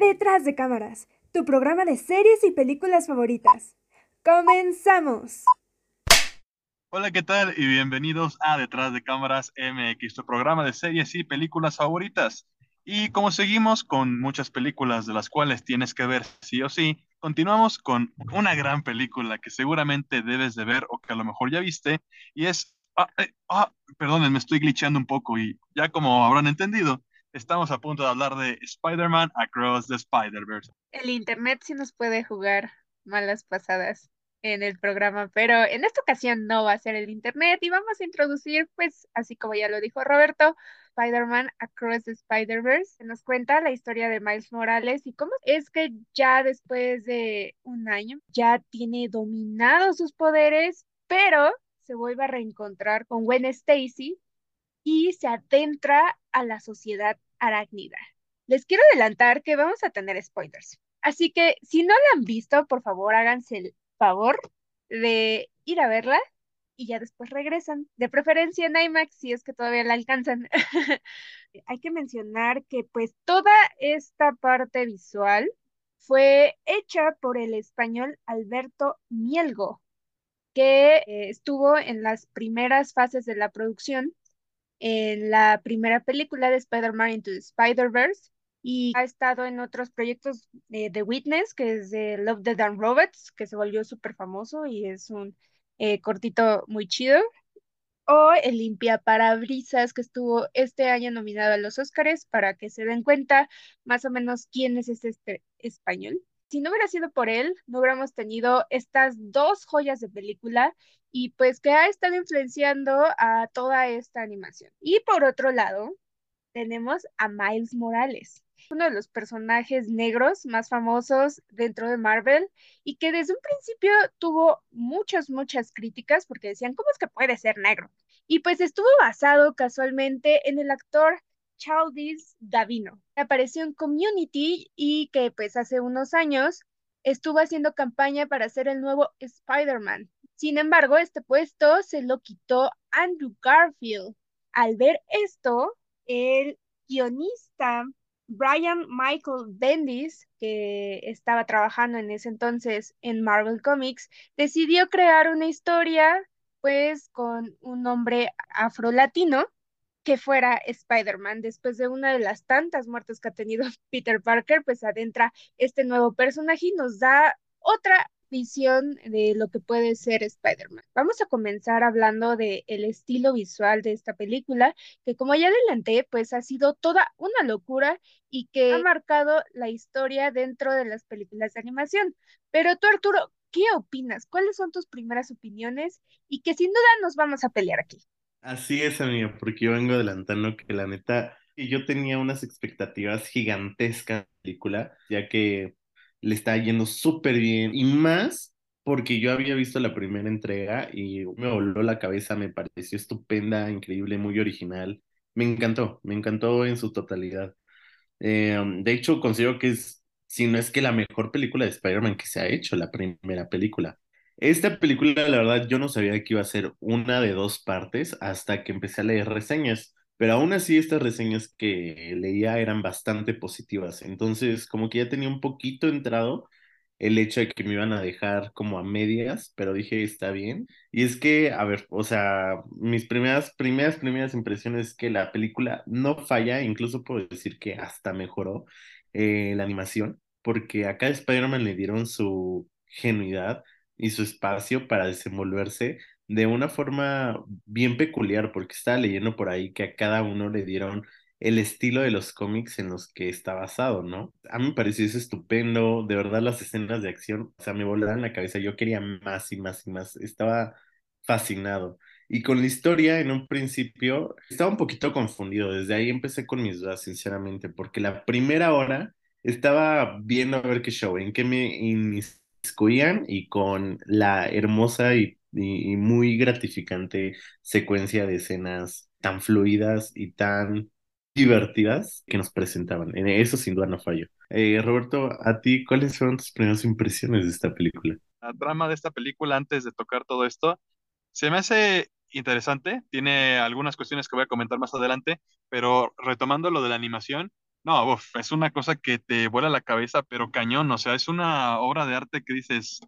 Detrás de cámaras, tu programa de series y películas favoritas. ¡Comenzamos! Hola, ¿qué tal? Y bienvenidos a Detrás de Cámaras MX, tu programa de series y películas favoritas. Y como seguimos con muchas películas de las cuales tienes que ver sí o sí, continuamos con una gran película que seguramente debes de ver o que a lo mejor ya viste, y es... Ah, eh, ah, perdonen, me estoy glitchando un poco y ya como habrán entendido, estamos a punto de hablar de Spider-Man Across the Spider-Verse. El Internet sí nos puede jugar malas pasadas en el programa, pero en esta ocasión no va a ser el Internet y vamos a introducir, pues, así como ya lo dijo Roberto, Spider-Man Across the Spider-Verse. Se nos cuenta la historia de Miles Morales y cómo es que ya después de un año ya tiene dominados sus poderes, pero se vuelve a reencontrar con Gwen Stacy y se adentra a la sociedad arácnida. Les quiero adelantar que vamos a tener spoilers. Así que si no la han visto, por favor háganse el favor de ir a verla y ya después regresan. De preferencia en IMAX si es que todavía la alcanzan. Hay que mencionar que pues toda esta parte visual fue hecha por el español Alberto Mielgo, que eh, estuvo en las primeras fases de la producción en la primera película de Spider-Man Into the Spider-Verse y ha estado en otros proyectos de The Witness, que es de Love, the and Robots, que se volvió súper famoso y es un eh, cortito muy chido. O el Limpia Parabrisas, que estuvo este año nominado a los Oscars, para que se den cuenta más o menos quién es este español. Si no hubiera sido por él, no hubiéramos tenido estas dos joyas de película y pues que ha estado influenciando a toda esta animación. Y por otro lado, tenemos a Miles Morales, uno de los personajes negros más famosos dentro de Marvel y que desde un principio tuvo muchas, muchas críticas porque decían, ¿cómo es que puede ser negro? Y pues estuvo basado casualmente en el actor Childish Gavino. Apareció en Community y que pues hace unos años estuvo haciendo campaña para ser el nuevo Spider-Man. Sin embargo, este puesto se lo quitó Andrew Garfield. Al ver esto, el guionista Brian Michael Bendis, que estaba trabajando en ese entonces en Marvel Comics, decidió crear una historia pues con un nombre afro-latino que fuera Spider-Man. Después de una de las tantas muertes que ha tenido Peter Parker, pues adentra este nuevo personaje y nos da otra visión de lo que puede ser Spider-Man. Vamos a comenzar hablando del el estilo visual de esta película, que como ya adelanté, pues ha sido toda una locura y que ha marcado la historia dentro de las películas de animación. Pero tú, Arturo, ¿qué opinas? ¿Cuáles son tus primeras opiniones? Y que sin duda nos vamos a pelear aquí. Así es, amigo, porque yo vengo adelantando que la neta, yo tenía unas expectativas gigantescas de la película, ya que le está yendo súper bien y más porque yo había visto la primera entrega y me voló la cabeza, me pareció estupenda, increíble, muy original. Me encantó, me encantó en su totalidad. Eh, de hecho, considero que es, si no es que la mejor película de Spider-Man que se ha hecho, la primera película. Esta película, la verdad, yo no sabía que iba a ser una de dos partes hasta que empecé a leer reseñas. Pero aún así estas reseñas que leía eran bastante positivas. Entonces, como que ya tenía un poquito entrado el hecho de que me iban a dejar como a medias, pero dije, está bien. Y es que, a ver, o sea, mis primeras, primeras, primeras impresiones es que la película no falla, incluso puedo decir que hasta mejoró eh, la animación, porque acá a Spider-Man le dieron su genuidad y su espacio para desenvolverse de una forma bien peculiar, porque estaba leyendo por ahí que a cada uno le dieron el estilo de los cómics en los que está basado, ¿no? A mí me pareció eso estupendo, de verdad las escenas de acción, o sea, me volaron la cabeza, yo quería más y más y más, estaba fascinado. Y con la historia, en un principio, estaba un poquito confundido, desde ahí empecé con mis dudas, sinceramente, porque la primera hora estaba viendo a ver qué show, en qué me y con la hermosa y muy gratificante secuencia de escenas tan fluidas y tan divertidas que nos presentaban. En eso sin duda no fallo. Eh, Roberto, a ti, ¿cuáles fueron tus primeras impresiones de esta película? La trama de esta película, antes de tocar todo esto, se me hace interesante. Tiene algunas cuestiones que voy a comentar más adelante, pero retomando lo de la animación, No, es una cosa que te vuela la cabeza, pero cañón, o sea, es una obra de arte que dices,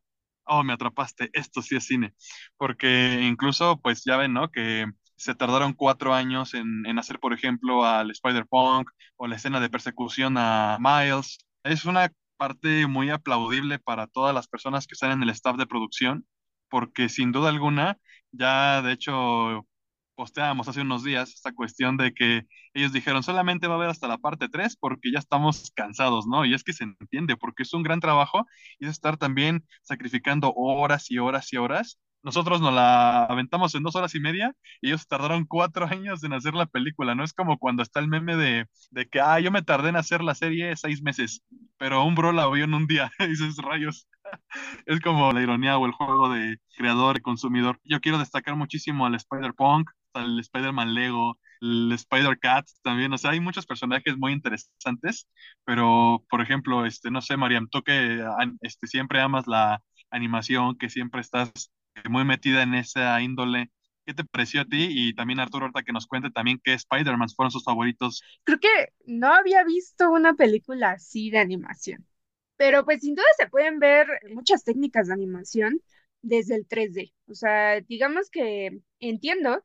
oh, me atrapaste, esto sí es cine, porque incluso, pues ya ven, ¿no? Que se tardaron cuatro años en, en hacer, por ejemplo, al Spider-Punk o la escena de persecución a Miles. Es una parte muy aplaudible para todas las personas que están en el staff de producción, porque sin duda alguna, ya de hecho posteábamos hace unos días esta cuestión de que ellos dijeron solamente va a haber hasta la parte 3 porque ya estamos cansados, ¿no? Y es que se entiende porque es un gran trabajo y es estar también sacrificando horas y horas y horas. Nosotros nos la aventamos en dos horas y media y ellos tardaron cuatro años en hacer la película, ¿no? Es como cuando está el meme de, de que, ah, yo me tardé en hacer la serie seis meses, pero un bro la vio en un día, dices, rayos. Es como la ironía o el juego de creador y consumidor. Yo quiero destacar muchísimo al Spider-Punk, al Spider-Man Lego, el Spider-Cat también, o sea, hay muchos personajes muy interesantes, pero, por ejemplo, este, no sé, Mariam, tú que este, siempre amas la animación, que siempre estás muy metida en esa índole, ¿qué te pareció a ti? Y también Arturo, ahorita que nos cuente también qué Spider-Man fueron sus favoritos. Creo que no había visto una película así de animación, pero pues sin duda se pueden ver muchas técnicas de animación desde el 3D. O sea, digamos que entiendo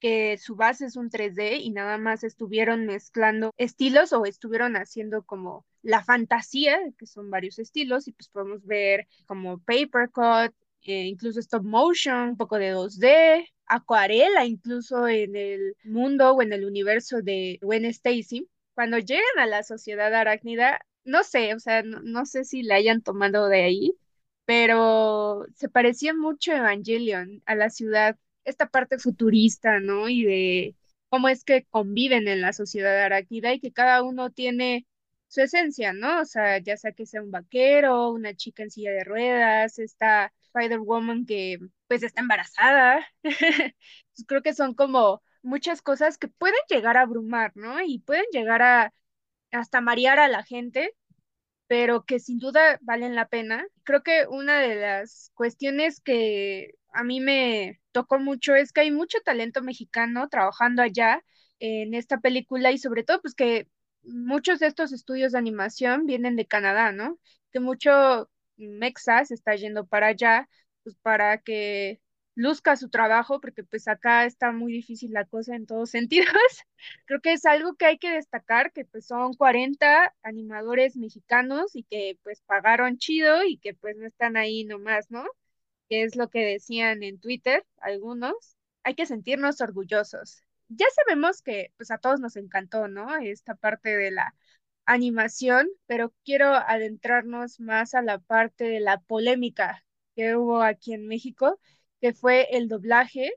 que su base es un 3D y nada más estuvieron mezclando estilos o estuvieron haciendo como la fantasía, que son varios estilos, y pues podemos ver como paper cut, eh, incluso stop motion, un poco de 2D, acuarela incluso en el mundo o en el universo de Gwen Stacy. Cuando llegan a la sociedad arácnida, no sé, o sea, no, no sé si la hayan tomado de ahí, pero se parecía mucho a Evangelion, a la ciudad esta parte futurista, ¿no? Y de cómo es que conviven en la sociedad arácnida y que cada uno tiene su esencia, ¿no? O sea, ya sea que sea un vaquero, una chica en silla de ruedas, esta Spider-Woman que pues está embarazada. creo que son como muchas cosas que pueden llegar a abrumar, ¿no? Y pueden llegar a hasta marear a la gente, pero que sin duda valen la pena. Creo que una de las cuestiones que a mí me tocó mucho es que hay mucho talento mexicano trabajando allá en esta película y sobre todo pues que muchos de estos estudios de animación vienen de Canadá, ¿no? Que mucho Mexa se está yendo para allá pues para que luzca su trabajo, porque pues acá está muy difícil la cosa en todos sentidos. Creo que es algo que hay que destacar, que pues son 40 animadores mexicanos y que pues pagaron chido y que pues no están ahí nomás, ¿no? Que es lo que decían en Twitter algunos, hay que sentirnos orgullosos. Ya sabemos que pues a todos nos encantó, ¿no? Esta parte de la animación, pero quiero adentrarnos más a la parte de la polémica que hubo aquí en México, que fue el doblaje,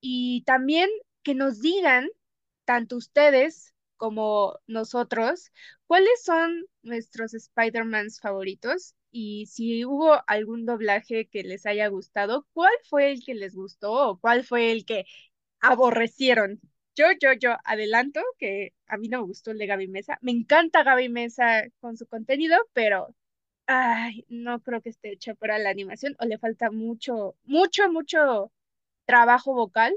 y también que nos digan, tanto ustedes como nosotros, cuáles son nuestros Spider-Mans favoritos y si hubo algún doblaje que les haya gustado, ¿cuál fue el que les gustó o cuál fue el que aborrecieron? Yo, yo, yo adelanto que a mí no me gustó el de Gaby Mesa. Me encanta Gaby Mesa con su contenido, pero ay, no creo que esté hecha para la animación o le falta mucho, mucho, mucho trabajo vocal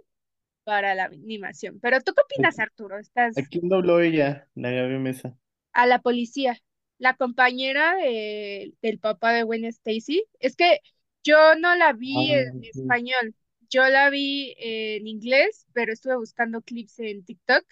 para la animación. Pero ¿tú qué opinas, Arturo? ¿Estás... ¿A quién dobló ella, la Gaby Mesa? A la policía la compañera del papá de Gwen Stacy. Es que yo no la vi Ah, en español, yo la vi en inglés, pero estuve buscando clips en TikTok,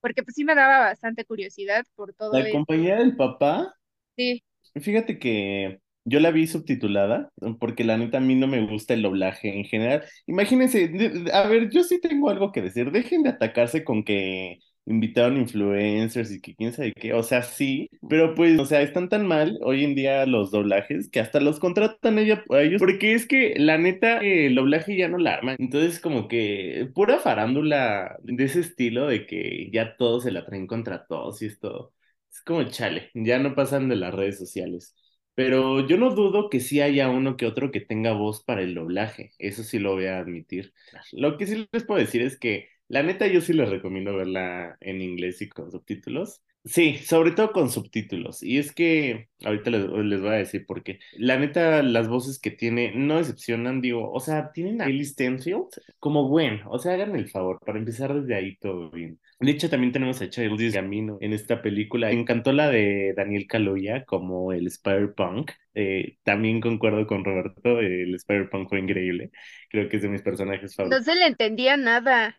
porque pues sí me daba bastante curiosidad por todo La esto. compañía del papá, Sí, fíjate que yo la vi subtitulada, porque la neta a mí no me gusta el doblaje en general. Imagínense, de- de- a ver, yo sí tengo algo que decir. Dejen de atacarse con que invitaron influencers y que quién sabe qué. O sea, sí, pero pues, o sea, están tan mal hoy en día los doblajes que hasta los contratan ella, a ellos, porque es que la neta, el doblaje ya no la arman. Entonces, como que pura farándula de ese estilo de que ya todos se la traen contra todos y esto. Es como chale, ya no pasan de las redes sociales. Pero yo no dudo que sí haya uno que otro que tenga voz para el doblaje, eso sí lo voy a admitir. Lo que sí les puedo decir es que la neta yo sí les recomiendo verla en inglés y con subtítulos. Sí, sobre todo con subtítulos. Y es que ahorita les, les voy a decir por qué. La neta, las voces que tiene no decepcionan, digo, o sea, tienen a Haley Stenfield como Gwen, o sea, hagan el favor, para empezar desde ahí todo bien. De hecho, también tenemos a Childish Gambino en esta película. Me encantó la de Daniel Kaluuya como el Spider-Punk. Eh, también concuerdo con Roberto, el Spider-Punk fue increíble. Creo que es de mis personajes No favoritos. se le entendía nada.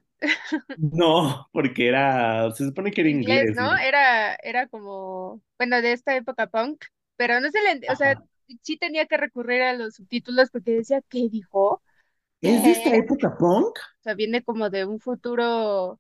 No, porque era, se supone que era Inglés, inglés, ¿no? ¿no? Era, era como, bueno, de esta época punk, pero no se le, o sea, sí tenía que recurrir a los subtítulos porque decía, ¿qué dijo? ¿Es de esta ¿Qué? época punk? O sea, viene como de un futuro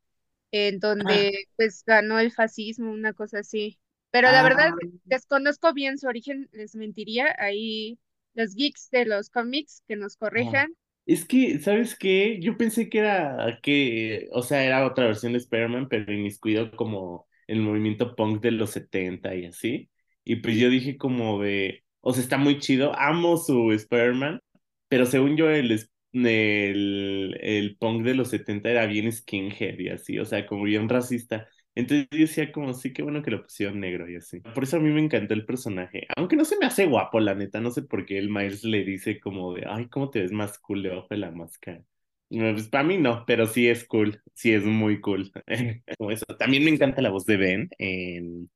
en Ah, donde pues ganó el fascismo, una cosa así. Pero la verdad, ah, desconozco bien su origen, les mentiría. Ahí los geeks de los cómics que nos ah. Es que, ¿sabes qué? Yo pensé que era que, o sea, era otra versión de Spider-Man, pero inmiscuido como el movimiento punk de los 70 y así. Y pues yo dije como de, o sea, está muy chido, amo su Spider-Man, pero según yo el, el, el punk de los 70 era bien skinhead y así, o sea, como bien racista. Entonces yo decía como, sí, qué bueno que lo pusieron negro y así. Por eso a mí me encantó el personaje. Aunque no se me hace guapo, la neta. No sé por qué el Miles le dice como de, ay, ¿cómo te ves más cool debajo de la máscara? Pues para mí no, pero sí es cool. Sí es muy cool. Como eso. También me encanta la voz de Ben en,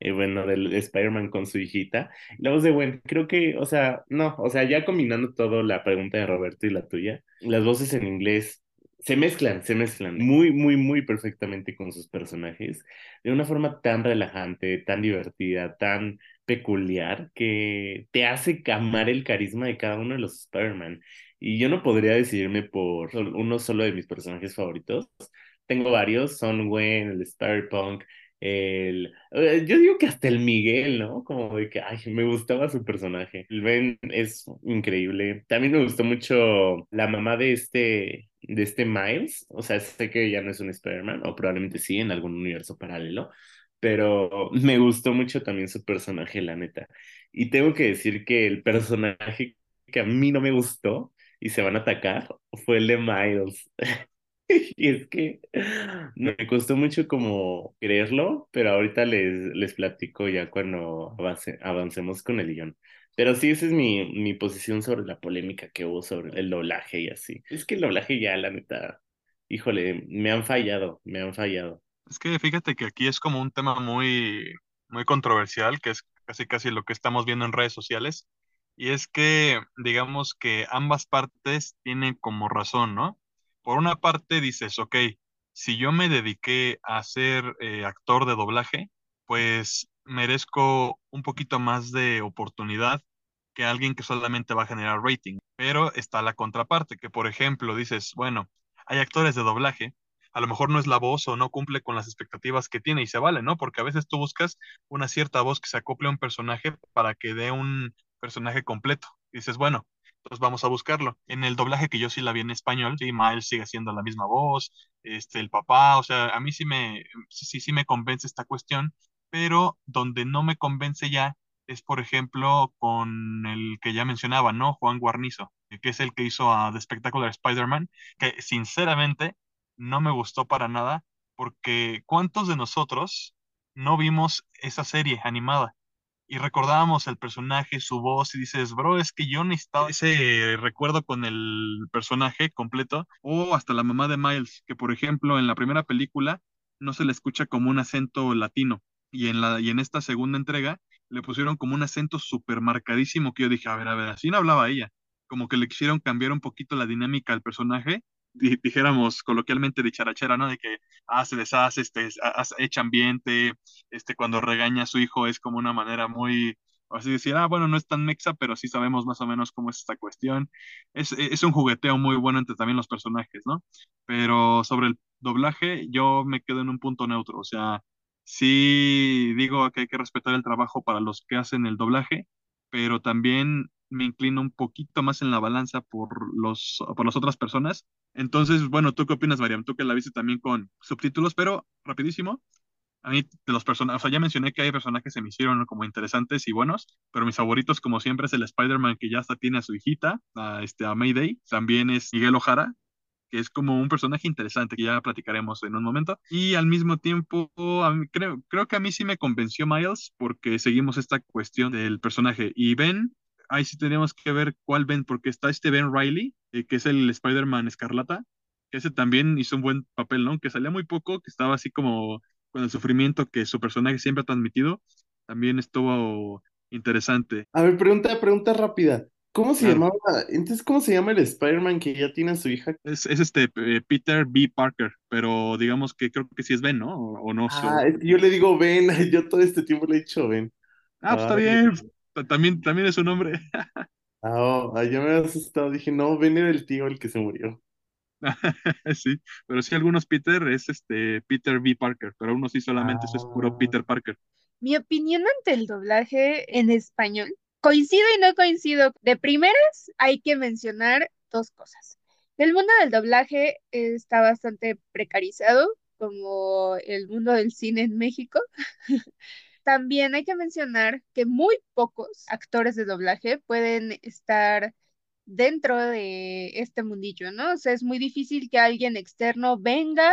eh, bueno, del Spider-Man con su hijita. La voz de Gwen, creo que, o sea, no, o sea, ya combinando todo la pregunta de Roberto y la tuya, las voces en inglés se mezclan, se mezclan muy, muy, muy perfectamente con sus personajes, de una forma tan relajante, tan divertida, tan peculiar, que te hace amar el carisma de cada uno de los Spider-Man. Y yo no podría decidirme por uno solo de mis personajes favoritos. Tengo varios, son Gwen, el Spider-Punk, el... eh, Yo digo que hasta el Miguel, ¿no? Como de que, ay, me gustaba su personaje. El Ben es increíble. También me gustó mucho la mamá de este, de este Miles. O sea, sé que ya no es un Spider-Man, o probablemente sí, en algún universo paralelo. Pero me gustó mucho también su personaje, la neta. Y tengo que decir que el personaje que a mí no me gustó y se van a atacar fue el de Miles. Y es que me costó mucho como creerlo, pero ahorita les, les platico ya cuando avance- avancemos con el guion. Pero sí, esa es mi, mi posición sobre la polémica que hubo sobre el doblaje y así. Es que el doblaje ya, la neta, híjole, me han fallado, me han fallado. Es que fíjate que aquí es como un tema muy, muy controversial, que es casi casi lo que estamos viendo en redes sociales, y es que digamos que ambas partes tienen como razón, ¿no? Por una parte dices, ok, si yo me dediqué a ser eh, actor de doblaje, pues merezco un poquito más de oportunidad que alguien que solamente va a generar rating. Pero está la contraparte, que por ejemplo dices, bueno, hay actores de doblaje a lo mejor no es la voz o no cumple con las expectativas que tiene y se vale, ¿no? Porque a veces tú buscas una cierta voz que se acople a un personaje para que dé un personaje completo. Dices, bueno, entonces vamos a buscarlo. En el doblaje que yo sí la vi en español, sí, Miles sigue siendo la misma voz, este, el papá, o sea, a mí sí me, sí, sí me convence esta cuestión, pero donde no me convence ya es, por ejemplo, con el que ya mencionaba, ¿no? Juan Guarnizo, que es el que hizo a The Spectacular Spider-Man, que sinceramente no me gustó para nada, porque ¿cuántos de nosotros no vimos esa serie animada? Y recordábamos el personaje, su voz, y dices, bro, es que yo necesitaba ese recuerdo con el personaje completo, o hasta la mamá de Miles, que por ejemplo en la primera película no se le escucha como un acento latino, y en la, y en esta segunda entrega le pusieron como un acento súper marcadísimo que yo dije, a ver, a ver, así no hablaba ella, como que le quisieron cambiar un poquito la dinámica al personaje di- dijéramos coloquialmente de charachera, ¿no? De que ah, se deshace, este, ha- hace- echa ambiente, este, cuando regaña a su hijo es como una manera muy, así decir, ah, bueno, no es tan mexa, pero sí sabemos más o menos cómo es esta cuestión. Es, es un jugueteo muy bueno entre también los personajes, ¿no? Pero sobre el doblaje, yo me quedo en un punto neutro, o sea, sí digo que hay que respetar el trabajo para los que hacen el doblaje, pero también me inclino un poquito más en la balanza por los, por las otras personas entonces, bueno, ¿tú qué opinas, Mariam? Tú que la viste también con subtítulos, pero rapidísimo. A mí, de los personajes, o sea, ya mencioné que hay personajes que se me hicieron como interesantes y buenos, pero mis favoritos, como siempre, es el Spider-Man que ya hasta tiene a su hijita, a, este, a Mayday. También es Miguel Ojara, que es como un personaje interesante que ya platicaremos en un momento. Y al mismo tiempo, creo, creo que a mí sí me convenció Miles porque seguimos esta cuestión del personaje. Y Ben, ahí sí tenemos que ver cuál Ben, porque está este Ben Riley, eh, que es el Spider-Man Escarlata, que ese también hizo un buen papel, ¿no? Que salía muy poco, que estaba así como con el sufrimiento que su personaje siempre ha transmitido, también estuvo interesante. A ver, pregunta, pregunta rápida. ¿Cómo se Claro. llamaba? Entonces, ¿cómo se llama el Spider-Man que ya tiene a su hija? Es, es este eh, Peter B. Parker, pero digamos que creo que sí es Ben, ¿no? O, o no. so- Ah, es que yo le digo Ben, yo todo este tiempo le he dicho Ben. Ah, pues está Ay. bien. ta- También, también es su nombre. Ah, oh, ya me había asustado, dije, no, Ben era el tío el que se murió. Sí, pero sí algunos Peter es este Peter B. Parker, pero unos sí solamente eso es puro Ah. Peter Parker. Mi opinión ante el doblaje en español, coincido y no coincido. De primeras, hay que mencionar dos cosas. El mundo del doblaje está bastante precarizado, como el mundo del cine en México. También hay que mencionar que muy pocos actores de doblaje pueden estar dentro de este mundillo, ¿no? O sea, es muy difícil que alguien externo venga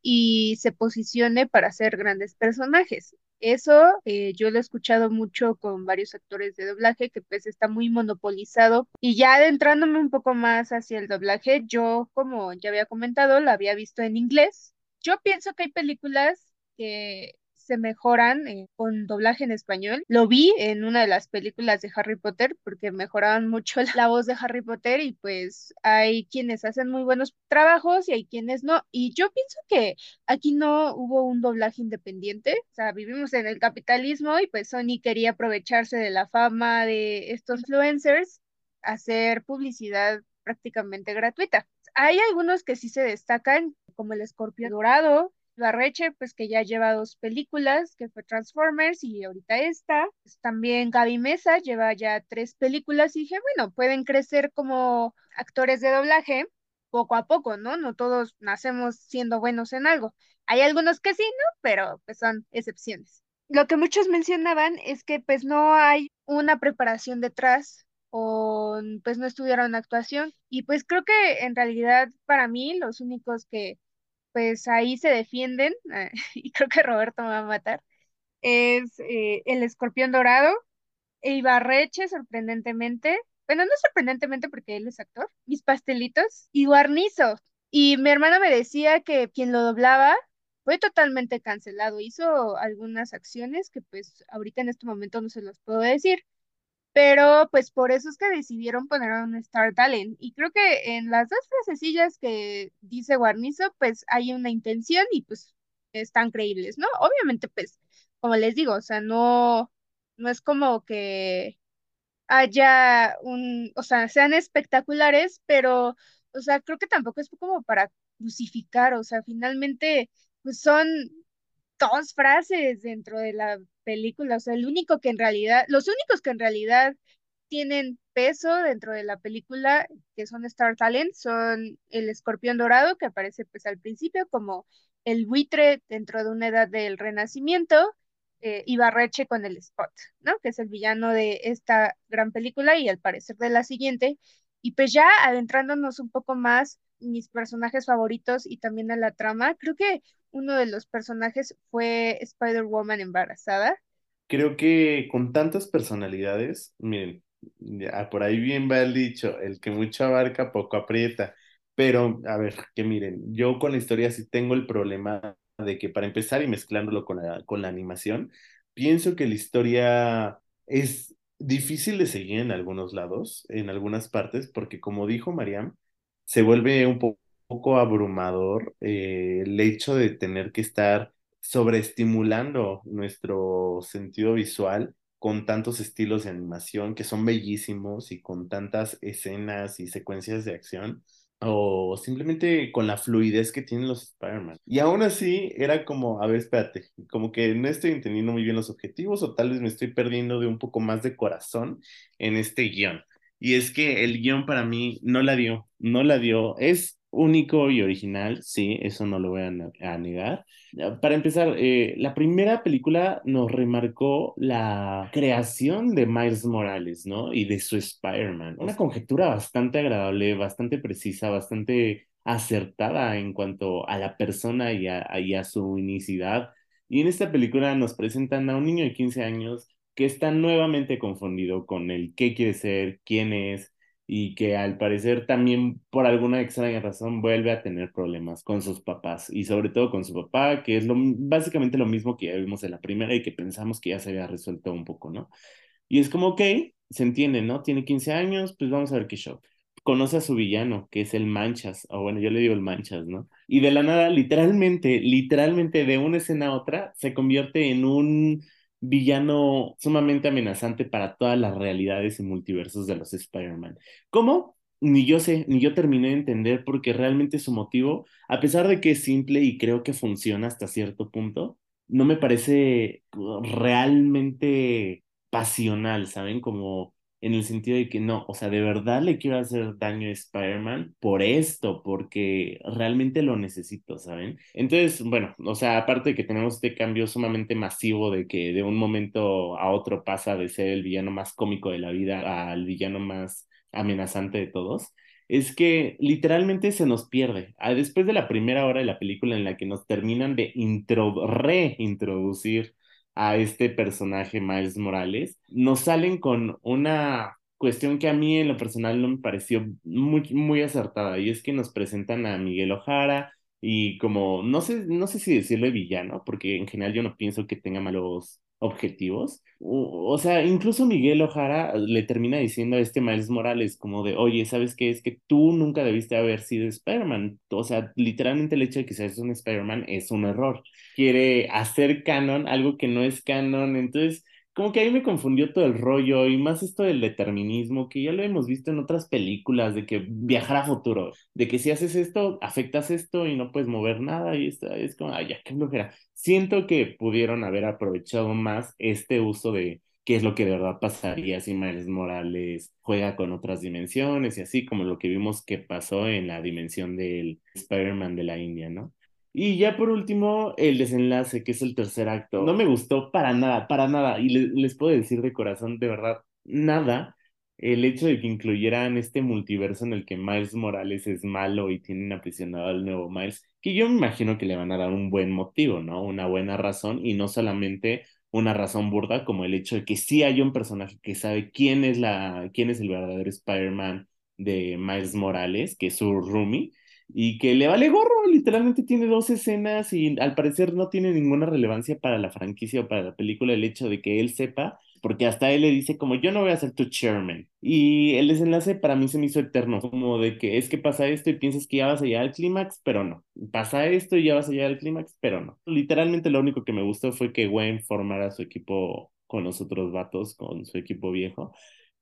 y se posicione para hacer grandes personajes. Eso eh, yo lo he escuchado mucho con varios actores de doblaje, que pues está muy monopolizado. Y ya adentrándome un poco más hacia el doblaje, yo, como ya había comentado, la había visto en inglés. Yo pienso que hay películas que se mejoran eh, con doblaje en español. Lo vi en una de las películas de Harry Potter porque mejoraban mucho la voz de Harry Potter y pues hay quienes hacen muy buenos trabajos y hay quienes no. Y yo pienso que aquí no hubo un doblaje independiente. O sea, vivimos en el capitalismo y pues Sony quería aprovecharse de la fama de estos influencers, hacer publicidad prácticamente gratuita. Hay algunos que sí se destacan, como el Escorpión Dorado, Barreche, pues que ya lleva dos películas, que fue Transformers y ahorita esta. Pues, también Gaby Mesa lleva ya tres películas y dije, bueno, pueden crecer como actores de doblaje poco a poco, ¿no? No todos nacemos siendo buenos en algo. Hay algunos que sí, ¿no? Pero pues son excepciones. Lo que muchos mencionaban es que pues no hay una preparación detrás o pues no estudiaron actuación y pues creo que en realidad para mí los únicos que pues ahí se defienden, eh, y creo que Roberto me va a matar, es eh, el escorpión dorado, e Ibarreche, sorprendentemente, bueno, no sorprendentemente porque él es actor, mis pastelitos, y Guarnizo. Y mi hermano me decía que quien lo doblaba fue totalmente cancelado, hizo algunas acciones que pues ahorita en este momento no se los puedo decir, pero pues por eso es que decidieron poner a un Star Talent. Y creo que en las dos frasecillas que dice Guarnizo, pues hay una intención y pues están creíbles, ¿no? Obviamente, pues, como les digo, o sea, no, no es como que haya un, o sea, sean espectaculares, pero, o sea, creo que tampoco es como para justificar, o sea, finalmente, pues son dos frases dentro de la película, o sea, el único que en realidad, los únicos que en realidad tienen peso dentro de la película, que son Star Talent, son el escorpión dorado, que aparece pues al principio como el buitre dentro de una edad del renacimiento, eh, y Barreche con el Spot, ¿no? Que es el villano de esta gran película y al parecer de la siguiente. Y pues ya adentrándonos un poco más, mis personajes favoritos y también a la trama, creo que uno de los personajes fue Spider-Woman embarazada. Creo que con tantas personalidades, miren, ya por ahí bien va el dicho, el que mucho abarca, poco aprieta. Pero, a ver, que miren, yo con la historia sí tengo el problema de que para empezar y mezclándolo con la, con la animación, pienso que la historia es difícil de seguir en algunos lados, en algunas partes, porque como dijo Mariam, se vuelve un po- poco abrumador eh, el hecho de tener que estar sobreestimulando nuestro sentido visual con tantos estilos de animación que son bellísimos y con tantas escenas y secuencias de acción, o simplemente con la fluidez que tienen los Spider-Man. Y aún así era como, a ver, espérate, como que no estoy entendiendo muy bien los objetivos o tal vez me estoy perdiendo de un poco más de corazón en este guion. Y es que el guion para mí no la dio, no la dio. Es único y original, sí, eso no lo voy a, a negar. Para empezar, eh, la primera película nos remarcó la creación de Miles Morales, ¿no? Y de su Spider-Man. Una conjetura bastante agradable, bastante precisa, bastante acertada en cuanto a la persona y a, y a su unicidad. Y en esta película nos presentan a un niño de 15 años que está nuevamente confundido con el qué quiere ser, quién es, y que al parecer también por alguna extraña razón vuelve a tener problemas con sus papás y sobre todo con su papá, que es lo, básicamente lo mismo que ya vimos en la primera y que pensamos que ya se había resuelto un poco, ¿no? Y es como, ok, se entiende, ¿no? Tiene 15 años, pues vamos a ver qué show. Conoce a su villano, que es el Manchas, o bueno, yo le digo el Manchas, ¿no? Y de la nada, literalmente, literalmente de una escena a otra, se convierte en un villano sumamente amenazante para todas las realidades y multiversos de los Spider-Man. ¿Cómo? Ni yo sé, ni yo terminé de entender porque realmente su motivo, a pesar de que es simple y creo que funciona hasta cierto punto, no me parece realmente pasional, ¿saben? Como en el sentido de que no, o sea, de verdad le quiero hacer daño a Spider-Man por esto, porque realmente lo necesito, ¿saben? Entonces, bueno, o sea, aparte de que tenemos este cambio sumamente masivo de que de un momento a otro pasa de ser el villano más cómico de la vida al villano más amenazante de todos, es que literalmente se nos pierde. Ah, después de la primera hora de la película en la que nos terminan de intro reintroducir a este personaje Miles Morales, nos salen con una cuestión que a mí en lo personal no me pareció muy, muy acertada y es que nos presentan a Miguel Ojara y como, no sé, no sé si decirle villano, porque en general yo no pienso que tenga malos objetivos. O, sea, incluso Miguel Ojara le termina diciendo a este Miles Morales como de, oye, ¿sabes qué? Es que tú nunca debiste haber sido Spider-Man. O sea, literalmente el hecho de que seas un Spider-Man es un error. Quiere hacer canon algo que no es canon. Entonces, como que ahí me confundió todo el rollo y más esto del determinismo, que ya lo hemos visto en otras películas, de que viajar a futuro, de que si haces esto, afectas esto y no puedes mover nada y está, es como, ay, ya, qué flojera. Siento que pudieron haber aprovechado más este uso de qué es lo que de verdad pasaría si Miles Morales juega con otras dimensiones y así como lo que vimos que pasó en la dimensión del Spider-Man de la India, ¿no? Y ya por último, el desenlace, que es el tercer acto. No me gustó para nada, para nada. Y les puedo decir de corazón, de verdad, nada. El hecho de que incluyeran este multiverso en el que Miles Morales es malo y tienen aprisionado al nuevo Miles, que yo me imagino que le van a dar un buen motivo, ¿no? Una buena razón y no solamente una razón burda como el hecho de que sí hay un personaje que sabe quién es la, quién es el verdadero Spider-Man de Miles Morales, que es su roomie, y que le vale gorro, literalmente tiene dos escenas y al parecer no tiene ninguna relevancia para la franquicia o para la película el hecho de que él sepa, porque hasta él le dice como yo no voy a ser tu chairman. Y el desenlace para mí se me hizo eterno, como de que es que pasa esto y piensas que ya vas a llegar al clímax, pero no. Pasa esto y ya vas a llegar al clímax, pero no. Literalmente lo único que me gustó fue que Wayne formara su equipo con los otros vatos, con su equipo viejo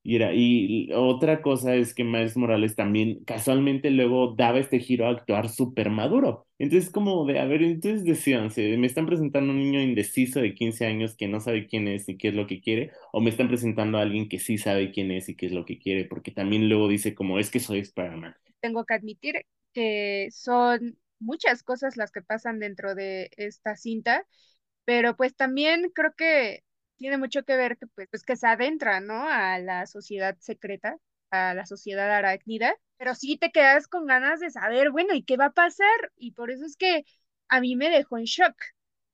y, era, y otra cosa es que Miles Morales también casualmente luego daba este giro a actuar súper maduro. Entonces, como de, a ver, entonces decíanse, me están presentando un niño indeciso de 15 años que no sabe quién es y qué es lo que quiere, o me están presentando a alguien que sí sabe quién es y qué es lo que quiere, porque también luego dice como, es que soy Spider-Man. Tengo que admitir que son muchas cosas las que pasan dentro de esta cinta, pero pues también creo que tiene mucho que ver que, pues, pues, que se adentra, ¿no? A la sociedad secreta, a la sociedad arácnida, pero sí te quedas con ganas de saber, bueno, ¿y qué va a pasar? Y por eso es que a mí me dejó en shock.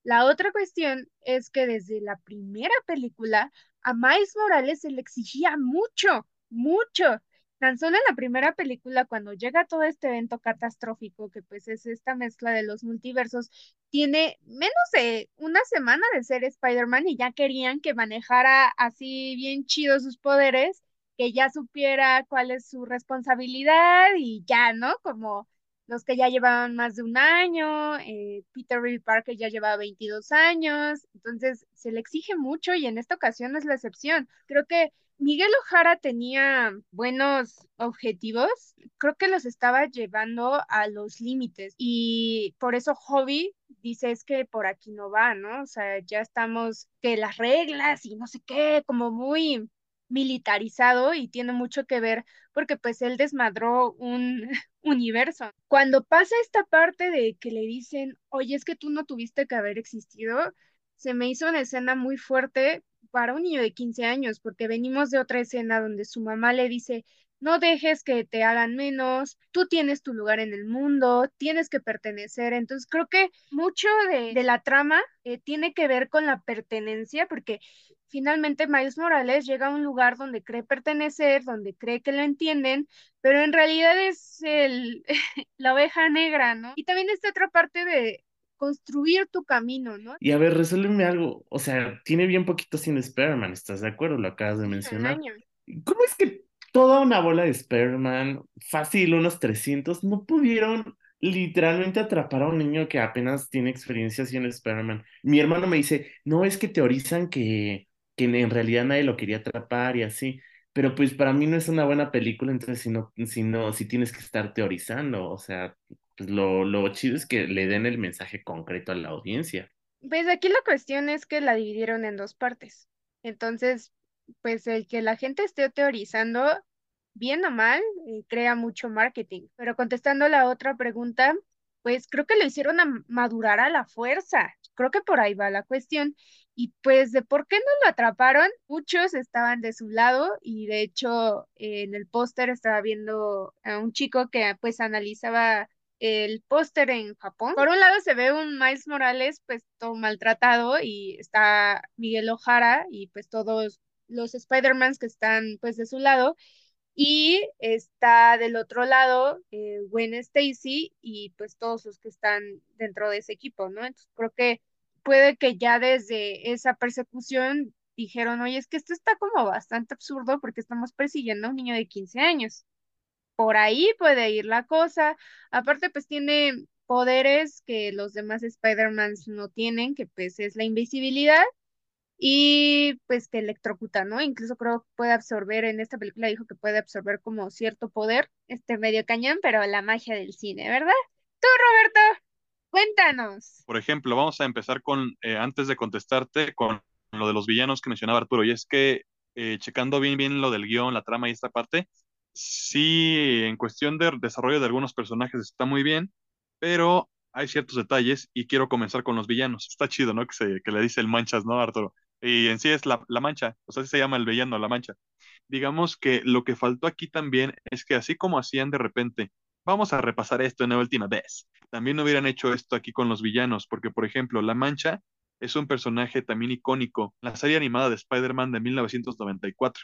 La otra cuestión es que desde la primera película a Miles Morales se le exigía mucho, mucho. Tan solo en la primera película, cuando llega todo este evento catastrófico, que pues es esta mezcla de los multiversos, tiene menos de una semana de ser Spider-Man y ya querían que manejara así bien chido sus poderes, que ya supiera cuál es su responsabilidad y ya, ¿no? Como los que ya llevaban más de un año, eh, Peter Reed Parker ya llevaba 22 años, entonces se le exige mucho y en esta ocasión es la excepción. Creo que Miguel Ojara tenía buenos objetivos, creo que los estaba llevando a los límites y por eso Hobby dice es que por aquí no va, ¿no? O sea, ya estamos que las reglas y no sé qué, como muy militarizado y tiene mucho que ver porque pues él desmadró un universo. Cuando pasa esta parte de que le dicen, oye, es que tú no tuviste que haber existido, se me hizo una escena muy fuerte para un niño de 15 años, porque venimos de otra escena donde su mamá le dice, no dejes que te hagan menos, tú tienes tu lugar en el mundo, tienes que pertenecer. Entonces creo que mucho de, de la trama eh, tiene que ver con la pertenencia, porque finalmente Miles Morales llega a un lugar donde cree pertenecer, donde cree que lo entienden, pero en realidad es el, la oveja negra, ¿no? Y también esta otra parte de construir tu camino, ¿no? Y a ver, resuélveme algo. O sea, tiene bien poquito sin Spider-Man, ¿estás de acuerdo? Lo acabas de mencionar. ¿Cómo es que toda una bola de Spider-Man, fácil unos 300, no pudieron literalmente atrapar a un niño que apenas tiene experiencia en Spider-Man? Mi hermano me dice, no, es que teorizan que, que en realidad nadie lo quería atrapar y así. Pero pues para mí no es una buena película, entonces si no, si no, si tienes que estar teorizando, o sea, pues lo, lo chido es que le den el mensaje concreto a la audiencia. Pues aquí la cuestión es que la dividieron en dos partes. Entonces, pues el que la gente esté teorizando, bien o mal, eh, crea mucho marketing. Pero contestando la otra pregunta, pues creo que lo hicieron a madurar a la fuerza. Creo que por ahí va la cuestión. Y pues de por qué no lo atraparon, muchos estaban de su lado y de hecho en el póster estaba viendo a un chico que pues analizaba el póster en Japón. Por un lado se ve un Miles Morales pues todo maltratado y está Miguel O'Hara y pues todos los Spider-Mans que están pues de su lado y está del otro lado eh, Gwen Stacy y pues todos los que están dentro de ese equipo, ¿no? Entonces creo que puede que ya desde esa persecución dijeron, oye, es que esto está como bastante absurdo porque estamos persiguiendo a un niño de 15 años. Por ahí puede ir la cosa. Aparte, pues tiene poderes que los demás Spider-Mans no tienen, que pues es la invisibilidad y pues que electrocuta, ¿no? Incluso creo que puede absorber, en esta película dijo que puede absorber como cierto poder, este medio cañón, pero la magia del cine, ¿verdad? Tú, Roberto, cuéntanos. Por ejemplo, vamos a empezar con, eh, antes de contestarte, con lo de los villanos que mencionaba Arturo. Y es que, eh, checando bien, bien lo del guion, la trama y esta parte, sí, en cuestión de desarrollo de algunos personajes está muy bien, pero hay ciertos detalles y quiero comenzar con los villanos. Está chido, ¿no? Que, le dice el manchas, ¿no, Arturo? Y en sí es la, la mancha, o sea, así se llama el villano, la mancha. Digamos que lo que faltó aquí también es que así como hacían de repente, vamos a repasar esto en la última vez, también hubieran hecho esto aquí con los villanos, porque por ejemplo, la mancha es un personaje también icónico, la serie animada de Spider-Man de 1994.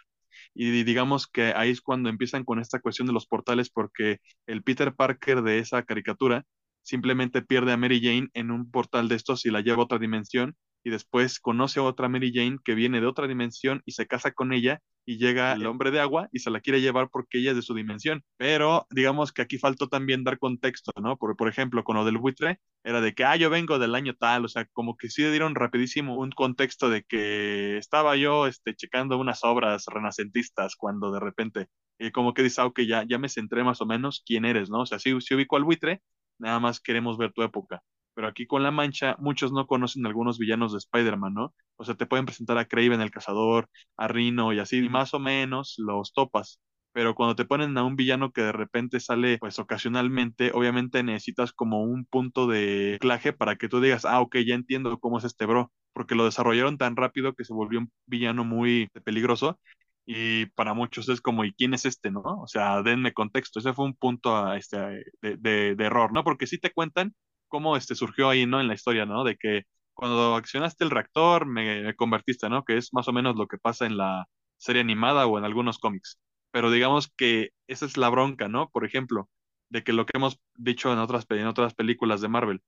Y digamos que ahí es cuando empiezan con esta cuestión de los portales, porque el Peter Parker de esa caricatura simplemente pierde a Mary Jane en un portal de estos y la lleva a otra dimensión y después conoce a otra Mary Jane que viene de otra dimensión y se casa con ella y llega el hombre de agua y se la quiere llevar porque ella es de su dimensión. Pero digamos que aquí faltó también dar contexto, ¿no? Por, por ejemplo, con lo del buitre, era de que, ah, yo vengo del año tal, o sea, como que sí dieron rapidísimo un contexto de que estaba yo este, checando unas obras renacentistas cuando de repente, y como que dice, ah, ok, ya, ya me centré más o menos quién eres, ¿no? O sea, sí, sí ubico al buitre, nada más queremos ver tu época. Pero aquí con La Mancha, muchos no conocen algunos villanos de Spider-Man, ¿no? O sea, te pueden presentar a Kraven el cazador, a Rhino y así, y más o menos los topas. Pero cuando te ponen a un villano que de repente sale, pues ocasionalmente, obviamente necesitas como un punto de anclaje para que tú digas, ah, ok, ya entiendo cómo es este bro, porque lo desarrollaron tan rápido que se volvió un villano muy peligroso y para muchos es como, ¿y quién es este, no? O sea, denme contexto. Ese fue un punto a este, de, de, de, error, ¿no? Porque sí te cuentan cómo este, surgió ahí, ¿no? En la historia, ¿no? De que cuando accionaste el reactor me, me, convertiste, ¿no? Que es más o menos lo que pasa en la serie animada o en algunos cómics. Pero digamos que esa es la bronca, ¿no? Por ejemplo, de que lo que hemos dicho en otras, en otras películas de Marvel,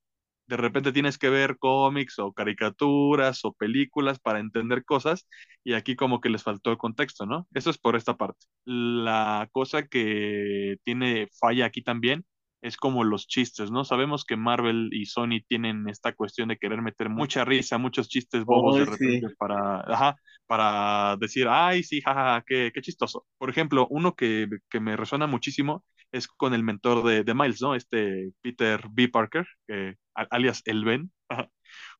de repente tienes que ver cómics o caricaturas o películas para entender cosas y aquí como que les faltó el contexto, ¿no? Eso es por esta parte. La cosa que tiene falla aquí también es como los chistes, ¿no? Sabemos que Marvel y Sony tienen esta cuestión de querer meter mucha risa, muchos chistes bobos oh, de repente sí. para, ajá, para decir, ay, sí, jajaja, qué, qué chistoso. Por ejemplo, uno que, que me resuena muchísimo es con el mentor de, de Miles, ¿no? Este Peter B. Parker, eh, alias El Ben,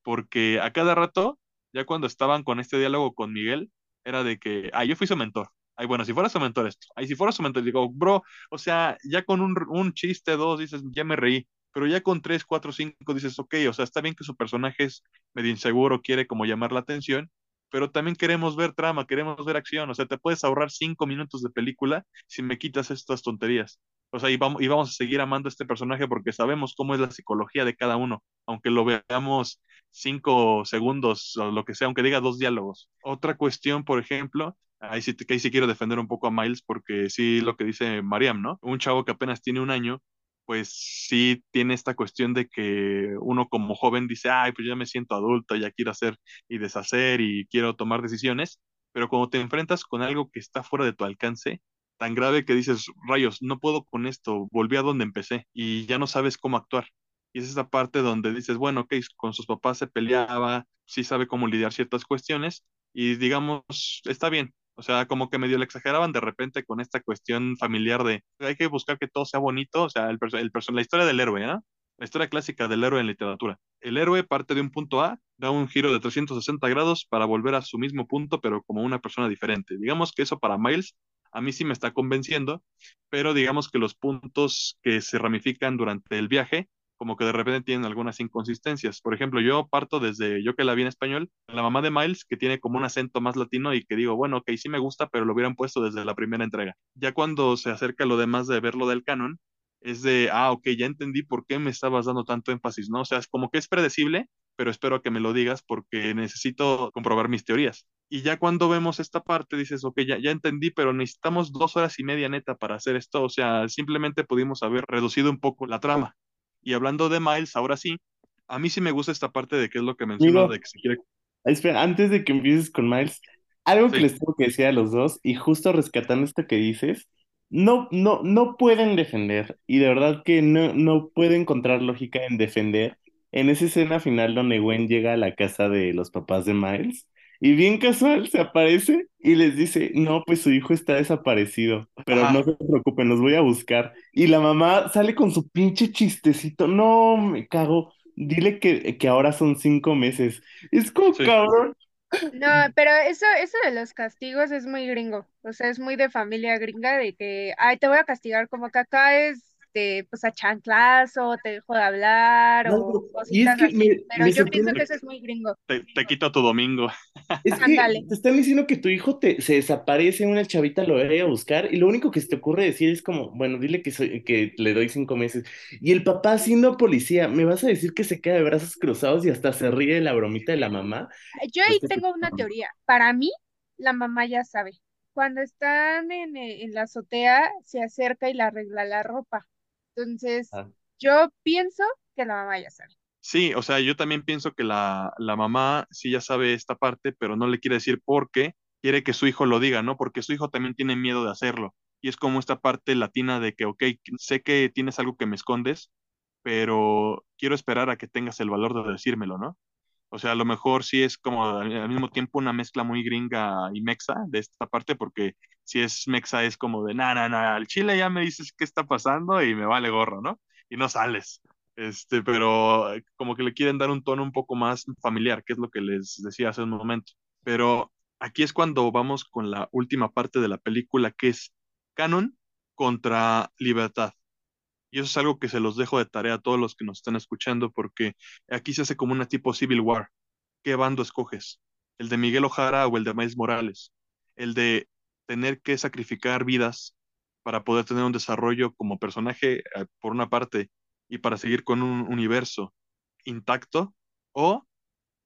porque a cada rato, ya cuando estaban con este diálogo con Miguel, era de que, ah, yo fui su mentor. Ay, bueno, si fuera su mentor esto. Ay, si fuera su mentor, digo, bro, o sea, ya con un, un chiste, dos, dices, ya me reí. Pero ya con tres, cuatro, cinco, dices, ok, o sea, está bien que su personaje es medio inseguro, quiere como llamar la atención, pero también queremos ver trama, queremos ver acción, o sea, te puedes ahorrar cinco minutos de película si me quitas estas tonterías. O sea, y vamos, y vamos a seguir amando a este personaje porque sabemos cómo es la psicología de cada uno, aunque lo veamos cinco segundos o lo que sea, aunque diga dos diálogos. Otra cuestión, por ejemplo, ahí sí, ahí sí quiero defender un poco a Miles porque sí lo que dice Mariam, ¿no? Un chavo que apenas tiene un año, pues sí tiene esta cuestión de que uno como joven dice, ay, pues ya me siento adulto, ya quiero hacer y deshacer y quiero tomar decisiones, pero cuando te enfrentas con algo que está fuera de tu alcance, tan grave que dices, rayos, no puedo con esto, volví a donde empecé y ya no sabes cómo actuar. Y es esa parte donde dices, bueno, ok, con sus papás se peleaba, sí sabe cómo lidiar ciertas cuestiones y digamos, está bien. O sea, como que medio le exageraban de repente con esta cuestión familiar de hay que buscar que todo sea bonito, o sea, el, el la historia del héroe, ¿no? La historia clásica del héroe en literatura. El héroe parte de un punto A, da un giro de 360 grados para volver a su mismo punto, pero como una persona diferente. Digamos que eso para Miles a mí sí me está convenciendo, pero digamos que los puntos que se ramifican durante el viaje, como que de repente tienen algunas inconsistencias. Por ejemplo, yo parto desde, yo que la vi en español, la mamá de Miles, que tiene como un acento más latino y que digo, bueno, ok, sí me gusta, pero lo hubieran puesto desde la primera entrega. Ya cuando se acerca lo demás de verlo del canon, es de, ah, ok, ya entendí por qué me estabas dando tanto énfasis, ¿no? O sea, es como que es predecible, pero espero que me lo digas porque necesito comprobar mis teorías. Y ya cuando vemos esta parte, dices, ok, ya, ya entendí, pero necesitamos dos horas y media neta para hacer esto. O sea, simplemente pudimos haber reducido un poco la trama. Y hablando de Miles, ahora sí, a mí sí me gusta esta parte de qué es lo que mencionó, de que se quiere... Espera, antes de que empieces con Miles, algo que les tengo que decir a los dos, y justo rescatando esto que dices, no, no, no pueden defender, y de verdad que no, no puedo encontrar lógica en defender en esa escena final donde Gwen llega a la casa de los papás de Miles y bien casual se aparece y les dice, no, pues su hijo está desaparecido, pero no se preocupen, los voy a buscar. Y la mamá sale con su pinche chistecito, no, me cago, dile que, que ahora son cinco meses. Es como cabrón. No, pero eso, eso de los castigos es muy gringo, o sea, es muy de familia gringa, de que, ay, te voy a castigar, como que acá es este, pues a chanclazo, te dejo de hablar o cositas así. Pero yo pienso que eso es muy gringo. Te, quito tu domingo. Es que te están diciendo que tu hijo te, se desaparece, una chavita lo va a buscar y lo único que se te ocurre decir es como, bueno, dile que, soy, que le doy cinco meses. Y el papá siendo policía, ¿me vas a decir que se queda de brazos cruzados y hasta se ríe de la bromita de la mamá? Yo ahí pues, tengo una teoría. Para mí, la mamá ya sabe cuando están en, en, la azotea, se acerca y le arregla la ropa. Entonces, ah. yo pienso que la mamá ya sabe. Sí, o sea, yo también pienso que la, la mamá sí ya sabe esta parte, pero no le quiere decir por qué, quiere que su hijo lo diga, ¿no? Porque su hijo también tiene miedo de hacerlo. Y es como esta parte latina de que, ok, sé que tienes algo que me escondes, pero quiero esperar a que tengas el valor de decírmelo, ¿no? O sea, a lo mejor sí es como al mismo tiempo una mezcla muy gringa y mexa de esta parte, porque si es mexa es como de, nada, al chile ya me dices qué está pasando y me vale gorro, ¿no? Y no sales. Este, pero eh, como que le quieren dar un tono un poco más familiar, que es lo que les decía hace un momento. Pero aquí es cuando vamos con la última parte de la película, que es canon contra libertad. Y eso es algo que se los dejo de tarea a todos los que nos están escuchando, porque aquí se hace como una tipo Civil War. ¿Qué bando escoges? ¿El de Miguel Ojara o el de Miles Morales? El de tener que sacrificar vidas para poder tener un desarrollo como personaje, eh, por una parte, y para seguir con un universo intacto, o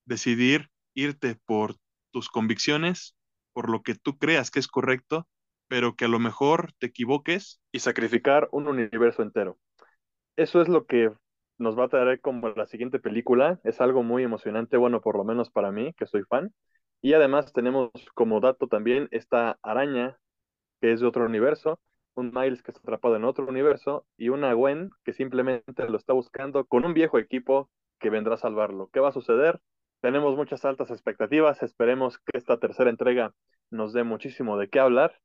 decidir irte por tus convicciones, por lo que tú creas que es correcto, pero que a lo mejor te equivoques y sacrificar un universo entero. Eso es lo que nos va a traer como la siguiente película. Es algo muy emocionante, bueno, por lo menos para mí, que soy fan. Y además tenemos como dato también esta araña que es de otro universo, un Miles que está atrapado en otro universo y una Gwen que simplemente lo está buscando con un viejo equipo que vendrá a salvarlo. ¿Qué va a suceder? Tenemos muchas altas expectativas, esperemos que esta tercera entrega nos dé muchísimo de qué hablar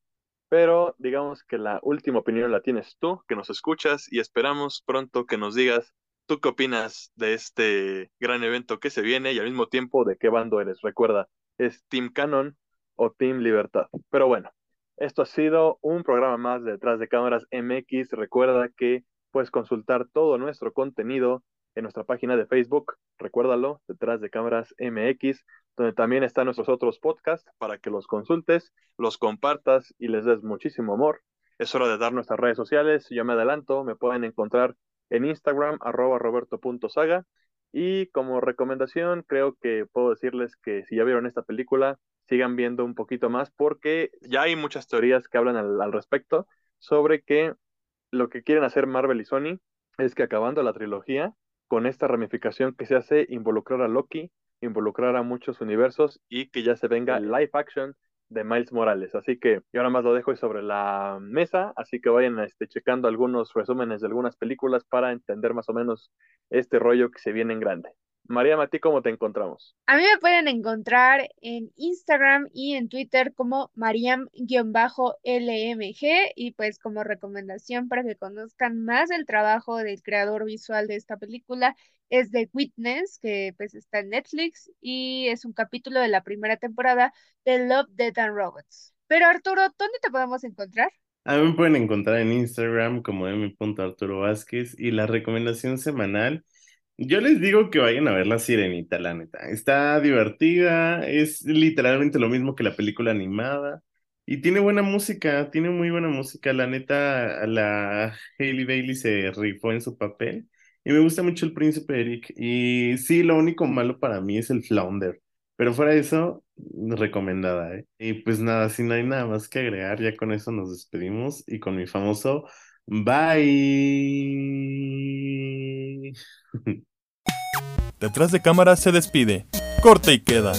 pero digamos que la última opinión la tienes tú, que nos escuchas y esperamos pronto que nos digas tú qué opinas de este gran evento que se viene y al mismo tiempo de qué bando eres. Recuerda, es Team Canon o Team Libertad. Pero bueno, esto ha sido un programa más de Detrás de Cámaras MX. Recuerda que puedes consultar todo nuestro contenido en nuestra página de Facebook. Recuérdalo, Detrás de Cámaras MX donde también están nuestros otros podcasts para que los consultes, los compartas y les des muchísimo amor. Es hora de dar nuestras redes sociales. Yo me adelanto, me pueden encontrar en Instagram, arroba roberto.saga. Y como recomendación, creo que puedo decirles que si ya vieron esta película, sigan viendo un poquito más porque ya hay muchas teorías que hablan al, al respecto sobre que lo que quieren hacer Marvel y Sony es que acabando la trilogía, con esta ramificación que se hace, involucrar a Loki, involucrar a muchos universos y que ya se venga el live action de Miles Morales. Así que yo ahora más lo dejo sobre la mesa, así que vayan este, checando algunos resúmenes de algunas películas para entender más o menos este rollo que se viene en grande. María Mati, ¿cómo te encontramos? A mí me pueden encontrar en Instagram y en Twitter como Mariam-LMG y pues como recomendación para que conozcan más el trabajo del creador visual de esta película es The Witness, que pues está en Netflix y es un capítulo de la primera temporada de Love, Death and Robots. Pero Arturo, ¿dónde te podemos encontrar? A mí me pueden encontrar en Instagram como m.arturo Vázquez y la recomendación semanal yo les digo que vayan a ver La Sirenita, la neta. Está divertida, es literalmente lo mismo que la película animada y tiene buena música, tiene muy buena música. La neta, la Hailey Bailey se rifó en su papel y me gusta mucho el príncipe Eric. Y sí, lo único malo para mí es el flounder, pero fuera de eso, recomendada, ¿eh? Y pues nada, si no hay nada más que agregar, ya con eso nos despedimos y con mi famoso bye. Detrás de cámara se despide. Corte y queda.